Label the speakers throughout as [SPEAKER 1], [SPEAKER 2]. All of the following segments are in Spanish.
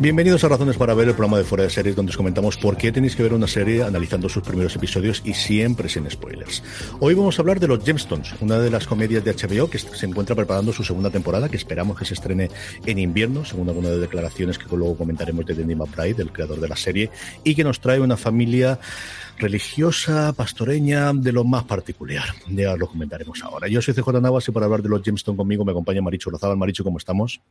[SPEAKER 1] Bienvenidos a Razones para Ver, el programa de Fuera de Series, donde os comentamos por qué tenéis que ver una serie analizando sus primeros episodios y siempre sin spoilers. Hoy vamos a hablar de Los Gemstones, una de las comedias de HBO que se encuentra preparando su segunda temporada, que esperamos que se estrene en invierno, según algunas de declaraciones que luego comentaremos de Denny McBride, el creador de la serie, y que nos trae una familia religiosa, pastoreña, de lo más particular. Ya lo comentaremos ahora. Yo soy CJ Navas y para hablar de los Gemstones conmigo me acompaña Maricho Rozabal. Maricho, ¿cómo estamos?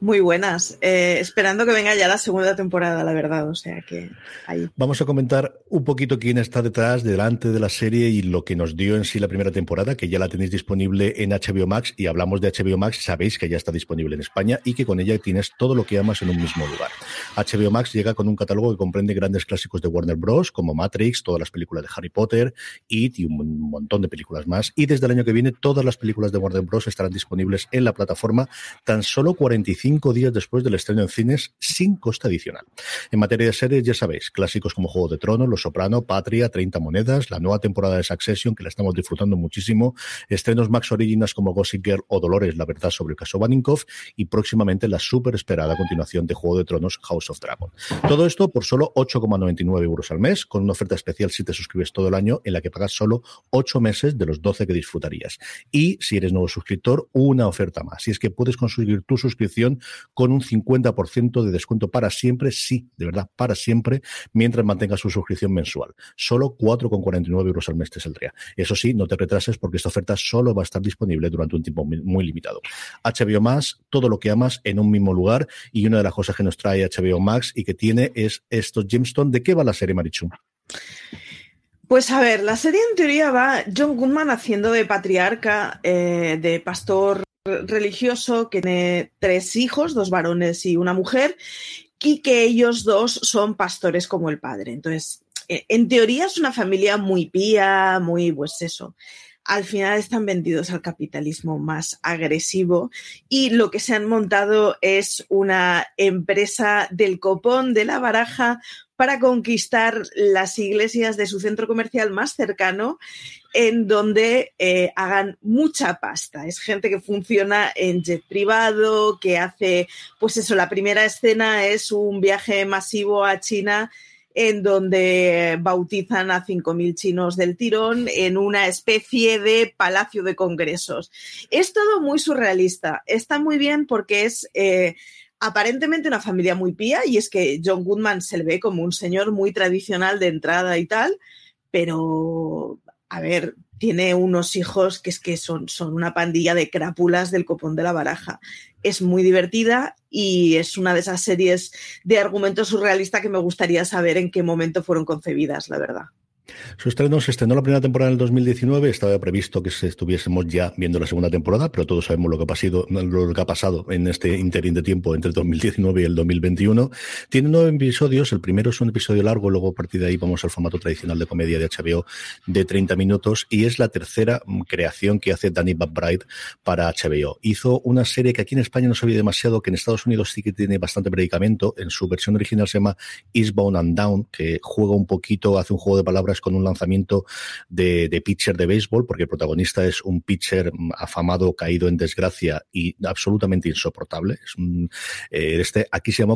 [SPEAKER 2] Muy buenas. Eh, esperando que venga ya la segunda temporada, la verdad. O sea que ahí.
[SPEAKER 1] Vamos a comentar un poquito quién está detrás, delante de la serie y lo que nos dio en sí la primera temporada, que ya la tenéis disponible en HBO Max. Y hablamos de HBO Max, sabéis que ya está disponible en España y que con ella tienes todo lo que amas en un mismo lugar. HBO Max llega con un catálogo que comprende grandes clásicos de Warner Bros., como Matrix, todas las películas de Harry Potter, It y un montón de películas más. Y desde el año que viene, todas las películas de Warner Bros. estarán disponibles en la plataforma tan solo 45 días después del estreno en cines sin coste adicional. En materia de series, ya sabéis, clásicos como Juego de Tronos, Los Soprano, Patria, 30 Monedas, la nueva temporada de Succession, que la estamos disfrutando muchísimo, estrenos Max Originals como Gossip Girl o Dolores, la verdad sobre el caso Baninkoff, y próximamente la súper esperada continuación de Juego de Tronos, House of Dragon. Todo esto por solo 8,99 euros al mes, con una oferta especial si te suscribes todo el año, en la que pagas solo 8 meses de los 12 que disfrutarías. Y si eres nuevo suscriptor, una oferta más. Y es que puedes conseguir tu suscripción con un 50% de descuento para siempre, sí, de verdad, para siempre, mientras mantengas su suscripción mensual. Solo 4,49 euros al mes te saldría. Eso sí, no te retrases porque esta oferta solo va a estar disponible durante un tiempo muy limitado. HBO Max, todo lo que amas en un mismo lugar y una de las cosas que nos trae HBO Max y que tiene es estos Gemstone. ¿De qué va la serie, Marichu?
[SPEAKER 2] Pues a ver, la serie en teoría va John Goodman haciendo de patriarca, eh, de pastor religioso, que tiene tres hijos, dos varones y una mujer, y que ellos dos son pastores como el padre. Entonces, eh, en teoría es una familia muy pía, muy, pues eso. Al final están vendidos al capitalismo más agresivo y lo que se han montado es una empresa del copón de la baraja para conquistar las iglesias de su centro comercial más cercano, en donde eh, hagan mucha pasta. Es gente que funciona en jet privado, que hace, pues eso, la primera escena es un viaje masivo a China en donde bautizan a 5.000 chinos del tirón en una especie de palacio de congresos. Es todo muy surrealista. Está muy bien porque es... Eh, aparentemente una familia muy pía y es que John Goodman se le ve como un señor muy tradicional de entrada y tal, pero a ver, tiene unos hijos que es que son, son una pandilla de crápulas del copón de la baraja. Es muy divertida y es una de esas series de argumento surrealista que me gustaría saber en qué momento fueron concebidas, la verdad.
[SPEAKER 1] Su estreno se estrenó la primera temporada en el 2019, estaba previsto que estuviésemos ya viendo la segunda temporada, pero todos sabemos lo que ha pasado, lo que ha pasado en este interín de tiempo entre el 2019 y el 2021. Tiene nueve episodios, el primero es un episodio largo, luego a partir de ahí vamos al formato tradicional de comedia de HBO de 30 minutos y es la tercera creación que hace Danny McBride para HBO. Hizo una serie que aquí en España no se veía demasiado, que en Estados Unidos sí que tiene bastante predicamento, en su versión original se llama Eastbound and Down, que juega un poquito, hace un juego de palabras con un lanzamiento de, pitcher de béisbol, porque el protagonista es un pitcher afamado, caído en desgracia y absolutamente insoportable. Es un, eh, este, aquí se llama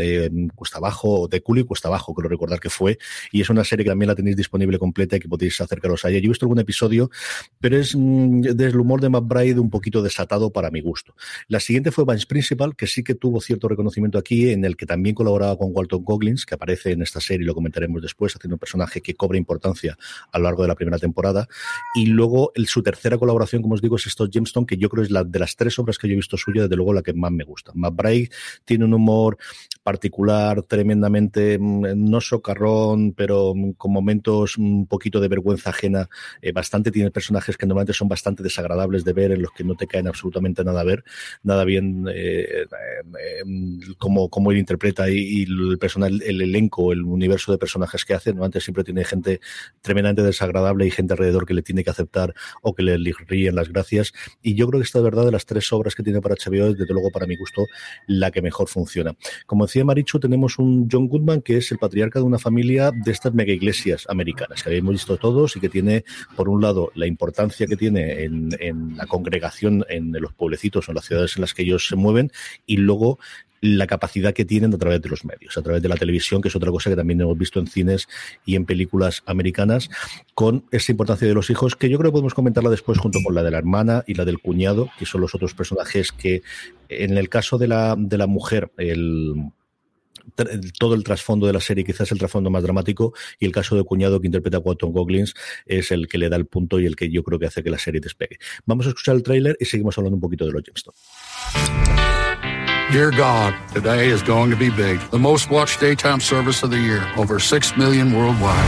[SPEAKER 1] eh, Cuesta Abajo, de Culi Cuesta Abajo, creo recordar que fue, y es una serie que también la tenéis disponible completa y que podéis acercaros a ella. Yo he visto algún episodio, pero es mm, desde el humor de McBride un poquito desatado para mi gusto. La siguiente fue Vance Principal, que sí que tuvo cierto reconocimiento aquí, en el que también colaboraba con Walton Goggins, que aparece en esta serie y lo comentaremos después, haciendo un personaje que cobra importancia a lo largo de la primera temporada. Y luego su tercera colaboración, como os digo, es esto Gemstone, que yo creo es la de las tres obras que yo he visto suya, desde luego la que más me gusta. McBride tiene un humor particular, tremendamente, mm, no socarrón, pero mm, con momentos un poquito de vergüenza ajena, eh, bastante, tiene personajes que normalmente son bastante desagradables de ver, en los que no te caen absolutamente nada a ver, nada bien eh, eh, como, como él interpreta y, el personal, el elenco, el universo de personajes que hace, normalmente siempre tiene gente tremendamente desagradable y gente alrededor que le tiene que aceptar o que le ríen las gracias. Y yo creo que esta de verdad de las tres obras que tiene para HBO es desde luego para mi gusto la que mejor funciona. Como decía Marichu, tenemos un John Goodman que es el patriarca de una familia de estas mega iglesias americanas que habíamos visto todos y que tiene, por un lado, la importancia que tiene en, en la congregación en los pueblecitos o en las ciudades en las que ellos se mueven y luego la capacidad que tienen a través de los medios, a través de la televisión, que es otra cosa que también hemos visto en cines y en películas americanas, con esa importancia de los hijos, que yo creo que podemos comentarla después junto con la de la hermana y la del cuñado, que son los otros personajes que, en el caso de la, de la mujer, el todo el trasfondo de la serie, quizás el trasfondo más dramático, y el caso de cuñado que interpreta a Quantum Goglins es el que le da el punto y el que yo creo que hace que la serie despegue. Vamos a escuchar el tráiler y seguimos hablando un poquito de los Gemstones. Dear God, today is going to be big. The most watched daytime service of the year, over 6 million worldwide.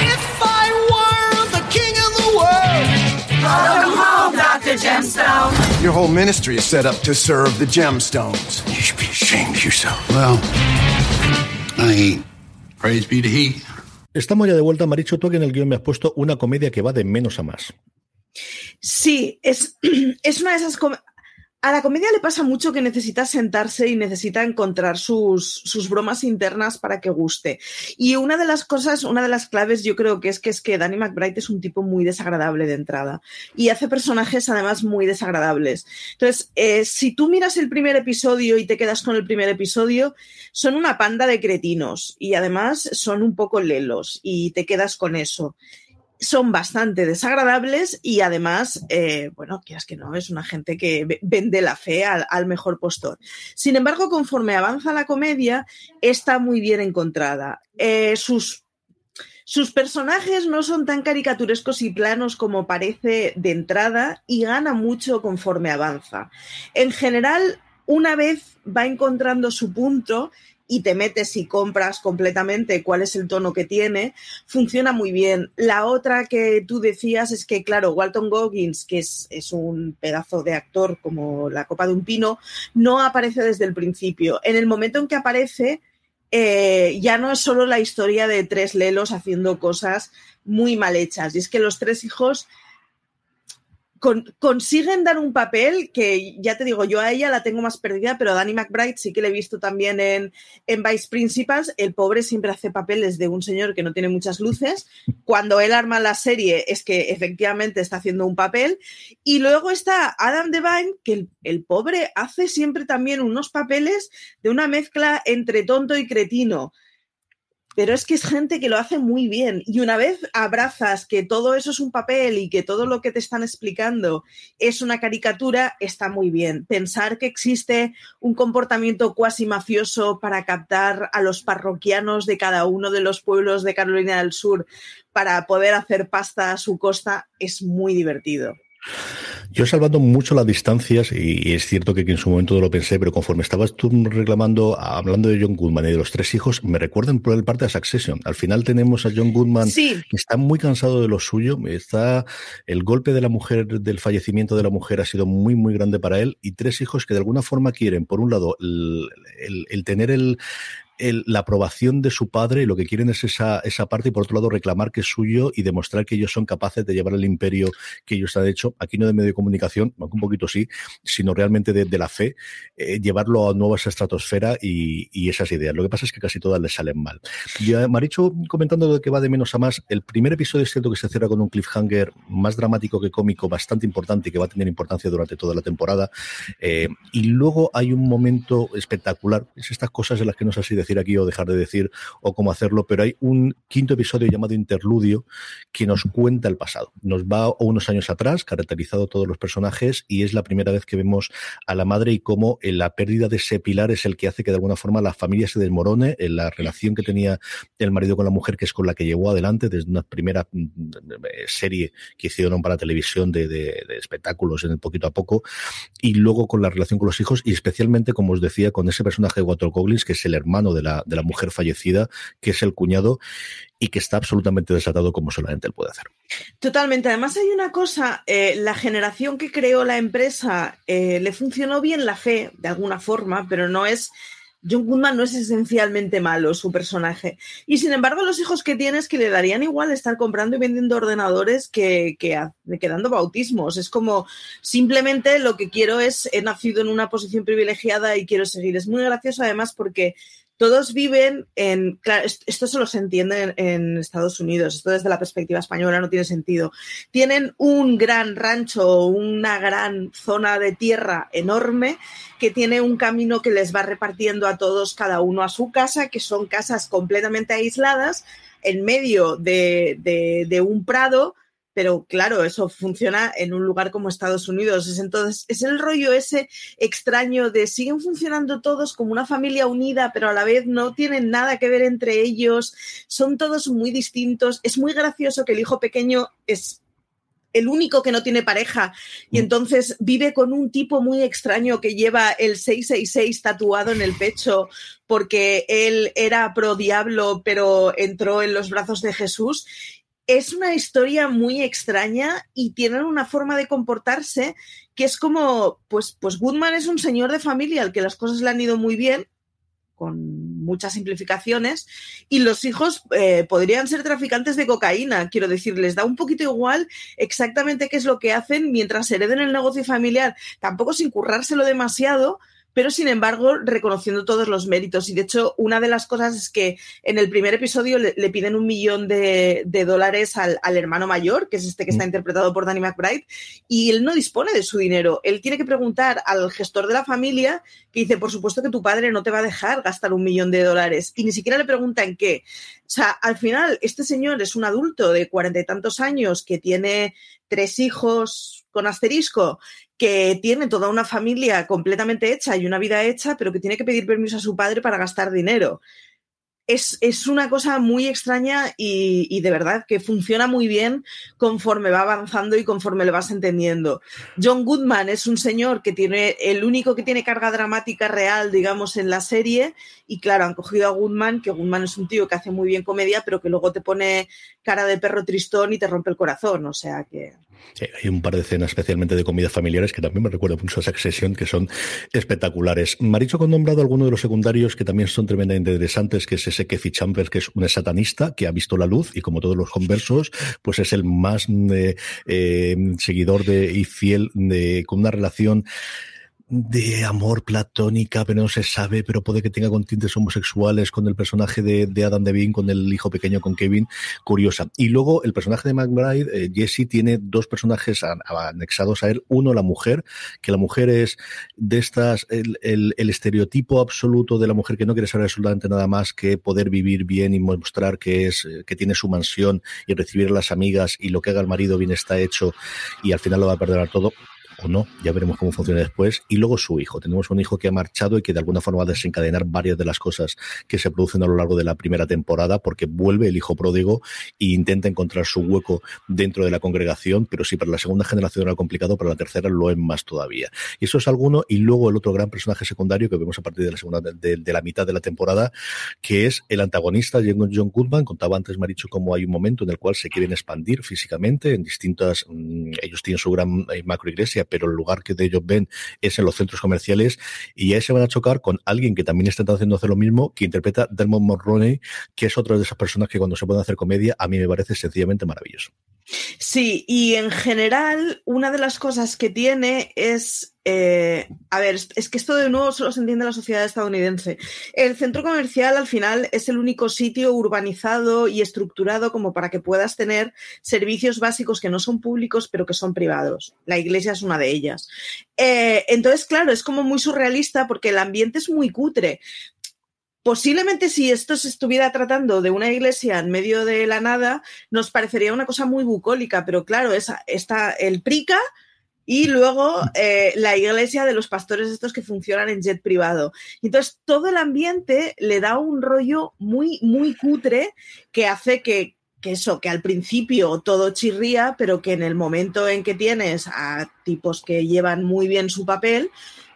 [SPEAKER 1] If I were the king of the world. Welcome home, Dr. Gemstone. Your whole ministry is set up to serve the gemstones. You should be ashamed of yourself. Well, I ain't. Praise be to he. Estamos ya de vuelta, Maricho. Tú aquí en el guión me has puesto una comedia que va de menos a más.
[SPEAKER 2] Sí, es, es una de esas comedias a la comedia le pasa mucho que necesita sentarse y necesita encontrar sus, sus, bromas internas para que guste. Y una de las cosas, una de las claves yo creo que es que es que Danny McBride es un tipo muy desagradable de entrada y hace personajes además muy desagradables. Entonces, eh, si tú miras el primer episodio y te quedas con el primer episodio, son una panda de cretinos y además son un poco lelos y te quedas con eso son bastante desagradables y además, eh, bueno, quieras que no, es una gente que vende la fe al, mejor postor. Sin embargo, conforme avanza la comedia, está muy bien encontrada. Eh, sus, sus personajes no son tan caricaturescos y planos como parece de entrada y gana mucho conforme avanza. En general, una vez va encontrando su punto y te metes y compras completamente cuál es el tono que tiene, funciona muy bien. La otra que tú decías es que, claro, Walton Goggins, que es, un pedazo de actor como la copa de un pino, no aparece desde el principio. En el momento en que aparece, eh, ya no es solo la historia de tres lelos haciendo cosas muy mal hechas. Y es que los tres hijos consiguen dar un papel que, ya te digo, yo a ella la tengo más perdida, pero a Danny McBride sí que le he visto también en, en Vice Principals. El pobre siempre hace papeles de un señor que no tiene muchas luces. Cuando él arma la serie es que efectivamente está haciendo un papel. Y luego está Adam Devine, que el, el pobre hace siempre también unos papeles de una mezcla entre tonto y cretino pero es que es gente que lo hace muy bien. Y una vez abrazas que todo eso es un papel y que todo lo que te están explicando es una caricatura, está muy bien. Pensar que existe un comportamiento cuasi mafioso para captar a los parroquianos de cada uno de los pueblos de Carolina del Sur para poder hacer pasta a su costa es muy divertido.
[SPEAKER 1] Yo he salvado mucho las distancias y, es cierto que en su momento lo pensé, pero conforme estabas tú reclamando, hablando de John Goodman y de los tres hijos, me recuerdan por el parte de Succession. Al final tenemos a John Goodman que está muy cansado de lo suyo, está el golpe de la mujer, del fallecimiento de la mujer ha sido muy, muy grande para él y tres hijos que de alguna forma quieren, por un lado, el tener el, la aprobación de su padre y lo que quieren es esa, esa parte y por otro lado reclamar que es suyo y demostrar que ellos son capaces de llevar el imperio que ellos han hecho, aquí no de medio de comunicación, aunque un poquito sí, sino realmente de, la fe, eh, llevarlo a nuevas estratosfera y, y, esas ideas. Lo que pasa es que casi todas les salen mal. Ya, Maricho, comentando de que va de menos a más, el primer episodio es cierto que se cierra con un cliffhanger más dramático que cómico, bastante importante y que va a tener importancia durante toda la temporada. Eh, y luego hay un momento espectacular, es estas cosas de las que no sé si decir aquí o dejar de decir o cómo hacerlo, pero hay un quinto episodio llamado Interludio que nos cuenta el pasado. Nos va unos años atrás, caracterizado todos los personajes, y es la primera vez que vemos a la madre y cómo la pérdida de ese pilar es el que hace que de alguna forma la familia se desmorone, en la relación que tenía el marido con la mujer, que es con la que llevó adelante desde una primera mm, serie que hicieron para televisión de, espectáculos en el poquito a poco, y luego con la relación con los hijos, y especialmente, como os decía, con ese personaje de Walter Coglins, que es el hermano de de la, mujer fallecida, que es el cuñado, y que está absolutamente desatado como solamente él puede hacer.
[SPEAKER 2] Totalmente. Además hay una cosa, eh, la generación que creó la empresa eh, le funcionó bien la fe, de alguna forma, pero no es John Goodman no es esencialmente malo su personaje. Y sin embargo, los hijos que tienes que le darían igual estar comprando y vendiendo ordenadores que, que, que, dando bautismos. Es como simplemente lo que quiero es, he nacido en una posición privilegiada y quiero seguir. Es muy gracioso además porque todos viven en, claro, esto solo se entiende en, Estados Unidos, esto desde la perspectiva española no tiene sentido. Tienen un gran rancho, una gran zona de tierra enorme que tiene un camino que les va repartiendo a todos, cada uno a su casa, que son casas completamente aisladas en medio de, de un prado pero claro, eso funciona en un lugar como Estados Unidos. Es entonces, es el rollo ese extraño de siguen funcionando todos como una familia unida, pero a la vez no tienen nada que ver entre ellos, son todos muy distintos. Es muy gracioso que el hijo pequeño es el único que no tiene pareja y mm. entonces vive con un tipo muy extraño que lleva el 666 tatuado en el pecho porque él era pro diablo pero entró en los brazos de Jesús es una historia muy extraña y tienen una forma de comportarse que es como, pues, pues Goodman es un señor de familia al que las cosas le han ido muy bien, con muchas simplificaciones, y los hijos eh, podrían ser traficantes de cocaína, quiero decir, les da un poquito igual exactamente qué es lo que hacen mientras hereden el negocio familiar, tampoco sin currárselo demasiado, pero sin embargo reconociendo todos los méritos. Y de hecho, una de las cosas es que en el primer episodio le, piden un millón de, dólares al, hermano mayor, que es este que está mm. interpretado por Danny McBride, y él no dispone de su dinero. Él tiene que preguntar al gestor de la familia, que dice, por supuesto que tu padre no te va a dejar gastar un millón de dólares, y ni siquiera le pregunta en qué. O sea, al final, este señor es un adulto de cuarenta y tantos años que tiene tres hijos con asterisco que tiene toda una familia completamente hecha y una vida hecha, pero que tiene que pedir permiso a su padre para gastar dinero. Es, es una cosa muy extraña y, y, de verdad que funciona muy bien conforme va avanzando y conforme le vas entendiendo. John Goodman es un señor que tiene el único que tiene carga dramática real, digamos, en la serie. Y claro, han cogido a Goodman, que Goodman es un tío que hace muy bien comedia, pero que luego te pone cara de perro tristón y te rompe el corazón. O sea que
[SPEAKER 1] hay un par de escenas especialmente de comidas familiares que también me recuerdan mucho a Succession, que son espectaculares. Maricho ha nombrado alguno de los secundarios que también son tremendamente interesantes, que es ese Kefi Chambers, que es un satanista que ha visto la luz y como todos los conversos, pues es el más eh, eh, seguidor de, y fiel de, con una relación de amor platónica, pero no se sabe, pero puede que tenga con tintes homosexuales con el personaje de, de Adam Devine, con el hijo pequeño, con Kevin, curiosa. Y luego el personaje de McBride, eh, Jesse, tiene dos personajes anexados a él. Uno, la mujer, que la mujer es de estas, el, el, el estereotipo absoluto de la mujer que no quiere saber absolutamente nada más que poder vivir bien y mostrar que es, eh, que tiene su mansión y recibir a las amigas y lo que haga el marido bien está hecho y al final lo va a perder todo o no, ya veremos cómo funciona después. Y luego su hijo. Tenemos un hijo que ha marchado y que de alguna forma va a desencadenar varias de las cosas que se producen a lo largo de la primera temporada, porque vuelve el hijo pródigo e intenta encontrar su hueco dentro de la congregación, pero si para la segunda generación era complicado, para la tercera lo es más todavía. Y eso es alguno. Y luego el otro gran personaje secundario que vemos a partir de la segunda, de, de la mitad de la temporada, que es el antagonista John Goodman. Contaba antes Maricho cómo hay un momento en el cual se quieren expandir físicamente en distintas, mm, ellos tienen su gran eh, macro iglesia, pero el lugar que de ellos ven es en los centros comerciales y ahí se van a chocar con alguien que también está haciendo hacer lo mismo, que interpreta Dermot Mulroney, que es otra de esas personas que cuando se pueden hacer comedia a mí me parece sencillamente maravilloso.
[SPEAKER 2] Sí, y en general una de las cosas que tiene es eh, a ver, es que esto de nuevo solo se entiende en la sociedad estadounidense. El centro comercial al final es el único sitio urbanizado y estructurado como para que puedas tener servicios básicos que no son públicos pero que son privados. La iglesia es una de ellas. Eh, entonces, claro, es como muy surrealista porque el ambiente es muy cutre. Posiblemente si esto se estuviera tratando de una iglesia en medio de la nada, nos parecería una cosa muy bucólica, pero claro, está el prica y luego eh, la iglesia de los pastores estos que funcionan en jet privado. Entonces, todo el ambiente le da un rollo muy, muy cutre que hace que, que eso, que al principio todo chirría, pero que en el momento en que tienes a tipos que llevan muy bien su papel,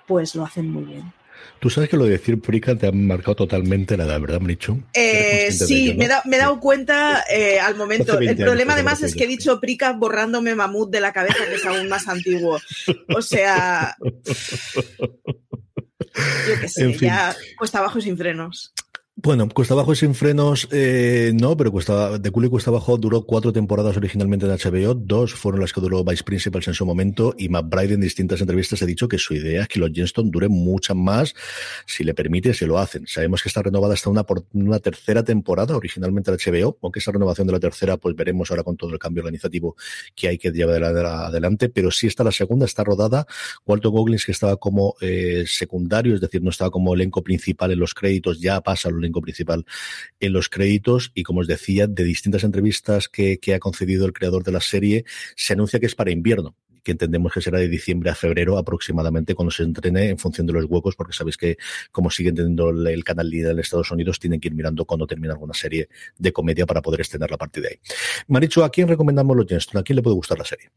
[SPEAKER 2] pues lo hacen muy bien.
[SPEAKER 1] Tú sabes que lo de decir Prica te ha marcado totalmente la edad, ¿verdad, Marichu?
[SPEAKER 2] Eh, sí, ello, ¿no? me, da, me, he dado cuenta eh, al momento. El problema además es que he dicho Prica borrándome mamut de la cabeza, que es aún más antiguo. O sea... Yo qué sé, en fin. ya cuesta abajo sin frenos.
[SPEAKER 1] Bueno, Cuesta Abajo y Sin Frenos, eh, no, pero Cuesta, de Culo y Cuesta Abajo duró cuatro temporadas originalmente en HBO, dos fueron las que duró Vice Principals en su momento, y McBride en distintas entrevistas ha dicho que su idea es que los Jenston duren muchas más, si le permite, se lo hacen. Sabemos que está renovada hasta una, por, una tercera temporada, originalmente en HBO, aunque esa renovación de la tercera, pues veremos ahora con todo el cambio organizativo que hay que llevar adelante, pero sí está la segunda, está rodada. Walton Goggins, que estaba como eh, secundario, es decir, no estaba como elenco principal en los créditos, ya pasa a los elenco principal en los créditos y como os decía, de distintas entrevistas que, que ha concedido el creador de la serie, se anuncia que es para invierno que entendemos que será de diciembre a febrero aproximadamente cuando se entrene en función de los huecos, porque sabéis que como siguen teniendo el canal líder en Estados Unidos, tienen que ir mirando cuando termina alguna serie de comedia para poder extender la partida ahí. Maricho, ¿a quién recomendamos los Jenston? ¿A quién le puede gustar la serie?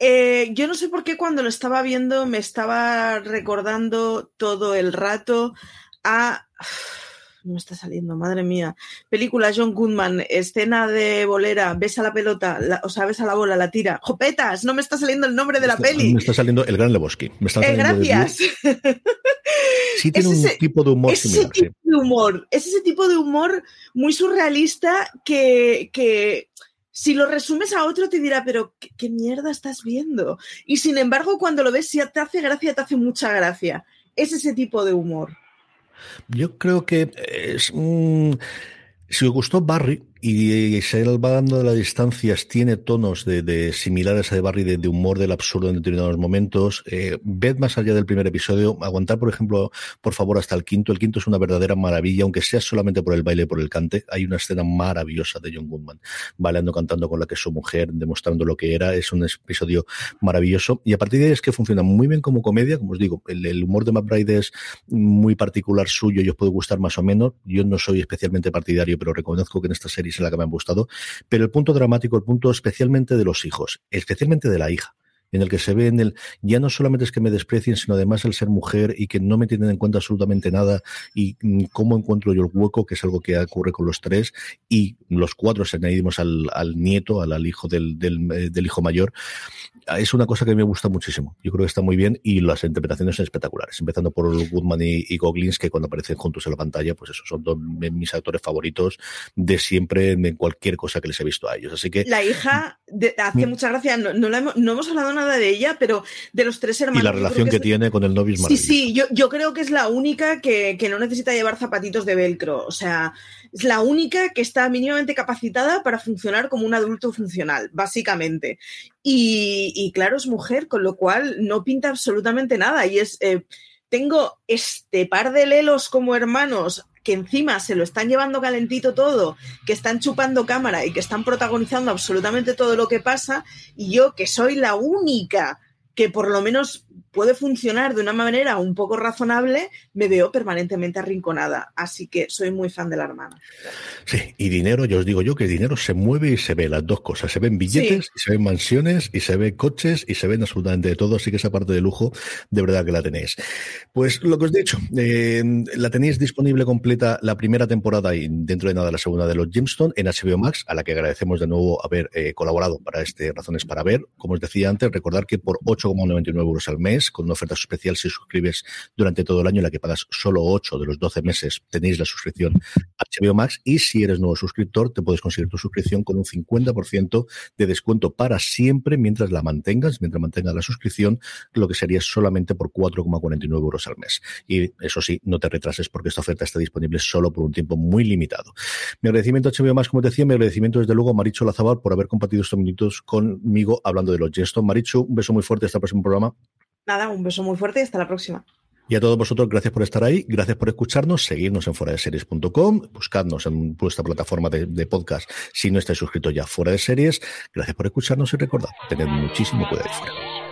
[SPEAKER 2] Eh, yo no sé por qué cuando lo estaba viendo me estaba recordando todo el rato a no me está saliendo, madre mía. Película John Goodman, escena de bolera, besa la pelota, la, o sea, besa la bola, la tira. ¡Jopetas! No me está saliendo el nombre de la
[SPEAKER 1] está,
[SPEAKER 2] peli.
[SPEAKER 1] Me está saliendo el Gran Lebowski. Me está
[SPEAKER 2] eh, gracias.
[SPEAKER 1] sí tiene ese, un tipo de humor
[SPEAKER 2] ese
[SPEAKER 1] similar.
[SPEAKER 2] Tipo
[SPEAKER 1] sí.
[SPEAKER 2] de humor. Es ese tipo de humor muy surrealista que, que si lo resumes a otro te dirá, pero ¿qué, ¿qué, mierda estás viendo? Y sin embargo, cuando lo ves, si te hace gracia, te hace mucha gracia. Es ese tipo de humor.
[SPEAKER 1] Yo creo que es un... Si os gustó Barry, y se va dando de las distancias, tiene tonos de, de similares a de Barry, de, humor del absurdo en determinados momentos. Eh, ved más allá del primer episodio, aguantar, por ejemplo, por favor, hasta el quinto. El quinto es una verdadera maravilla, aunque sea solamente por el baile por el cante. Hay una escena maravillosa de John Goodman, bailando, cantando con la que es su mujer, demostrando lo que era. Es un episodio maravilloso. Y a partir de ahí es que funciona muy bien como comedia. Como os digo, el, el humor de McBride es muy particular suyo y os puede gustar más o menos. Yo no soy especialmente partidario, pero reconozco que en esta serie en la que me han gustado, pero el punto dramático, el punto especialmente de los hijos, especialmente de la hija, en el que se ve en el, ya no solamente es que me desprecien, sino además el ser mujer y que no me tienen en cuenta absolutamente nada y cómo encuentro yo el hueco, que es algo que ocurre con los tres, y los cuatro se añadimos al, al nieto, al, al hijo del, del, del, hijo mayor. Es una cosa que me gusta muchísimo. Yo creo que está muy bien y las interpretaciones son espectaculares, empezando por Goodman y, y Goglins, que cuando aparecen juntos en la pantalla, pues esos son dos de mis actores favoritos de siempre en cualquier cosa que les he visto a ellos. Así que
[SPEAKER 2] la hija hace mm. mucha gracia, no, no, hemos, hablado nada de ella, pero de los tres hermanos.
[SPEAKER 1] Y la relación que, tiene con el novio
[SPEAKER 2] Sí, sí, yo, yo, creo que es la única que, que, no necesita llevar zapatitos de velcro. O sea, es la única que está mínimamente capacitada para funcionar como un adulto funcional, básicamente. Y, y claro, es mujer, con lo cual no pinta absolutamente nada. Y es. Eh, tengo este par de lelos como hermanos que encima se lo están llevando calentito todo, que están chupando cámara y que están protagonizando absolutamente todo lo que pasa, y yo que soy la única que por lo menos puede funcionar de una manera un poco razonable, me veo permanentemente arrinconada. Así que soy muy fan de la hermana.
[SPEAKER 1] Sí, y dinero, yo os digo yo que el dinero se mueve y se ve las dos cosas. Se ven billetes, y se ven mansiones, y se ven coches, y se ven absolutamente de todo. Así que esa parte de lujo, de verdad que la tenéis. Pues lo que os he dicho, eh, la tenéis disponible completa la primera temporada y dentro de nada la segunda de los Gemstone en HBO Max, a la que agradecemos de nuevo haber eh, colaborado para este Razones para Ver. Como os decía antes, recordar que por 8,99 euros al mes, con una oferta especial si suscribes durante todo el año, en la que pagas solo 8 de los 12 meses, tenéis la suscripción HBO Max. Y si eres nuevo suscriptor, te puedes conseguir tu suscripción con un 50% de descuento para siempre mientras la mantengas, mientras mantengas la suscripción, lo que sería solamente por 4,49 euros al mes. Y eso sí, no te retrases porque esta oferta está disponible solo por un tiempo muy limitado. Mi agradecimiento a HBO Max, como te decía, mi agradecimiento desde luego a Maricho Lazabal por haber compartido estos minutos conmigo hablando de los gestos. Maricho, un beso muy fuerte hasta el próximo programa.
[SPEAKER 2] Nada, un beso muy fuerte y hasta la próxima.
[SPEAKER 1] Y a todos vosotros, gracias por estar ahí, gracias por escucharnos, seguirnos en fuera de series.com, buscadnos en vuestra plataforma de, podcast si no estáis suscritos ya fuera de series. Gracias por escucharnos y recordad, tened muchísimo cuidado fuera.